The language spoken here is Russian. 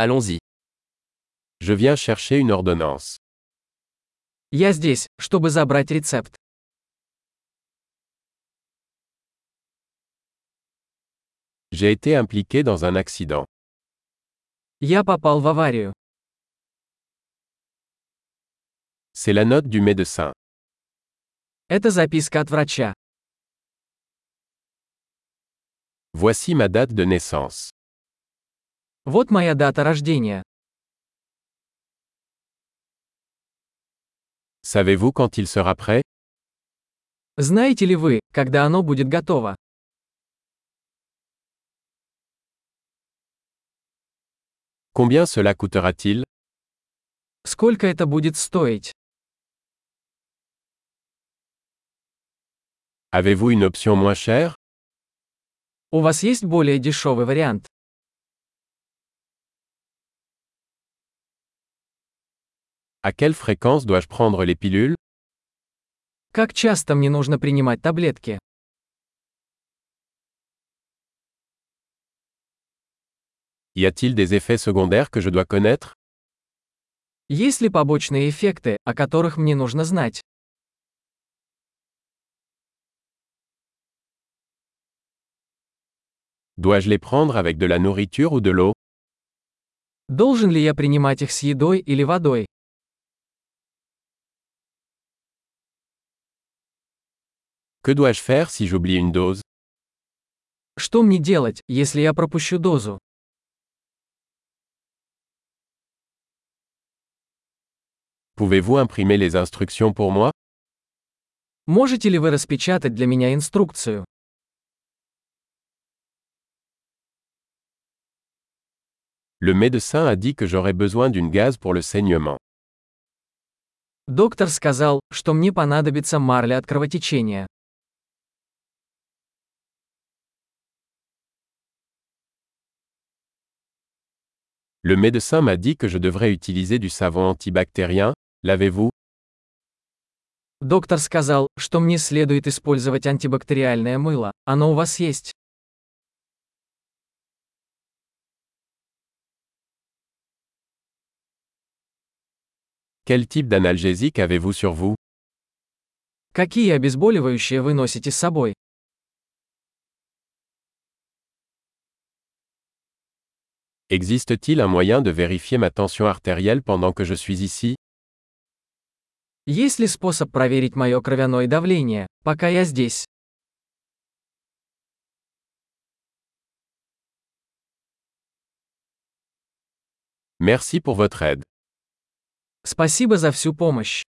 Allons-y. Je viens chercher une ordonnance. Я здесь, чтобы забрать рецепт. J'ai été impliqué dans un accident. Я попал в аварию. C'est la note du médecin. Это записка от врача. Voici ma date de naissance. Вот моя дата рождения. Savez-vous quand il sera prêt Знаете ли вы, когда оно будет готово? Combien cela coûtera-t-il Сколько это будет стоить? Avez-vous une option moins chère У вас есть более дешевый вариант? À quelle fréquence dois-je prendre les pilules Как часто мне нужно принимать таблетки? Y a-t-il des effets secondaires que je dois connaître Есть ли побочные эффекты, о которых мне нужно знать? Dois-je les prendre avec de la nourriture ou de l'eau Должен ли я принимать их с едой или водой? Que dois-je faire si j'oublie une dose Что мне делать, если я пропущу дозу? Pouvez-vous imprimer les instructions pour moi Можете ли вы распечатать для меня инструкцию? Le médecin a dit que j'aurais besoin d'une gaz pour le saignement. Доктор сказал, что мне понадобится марля от кровотечения. Le médecin m'a dit que je devrais utiliser du savon antibactérien, l'avez-vous Доктор сказал, что мне следует использовать антибактериальное мыло. Оно у вас есть? Quel type d'analgésique avez-vous sur vous Какие обезболивающие вы носите с собой? Existe-t-il un moyen de vérifier ma tension artérielle pendant que je suis ici Есть ли способ проверить мое кровяное давление, пока я здесь? Merci pour votre aide. Спасибо за всю помощь.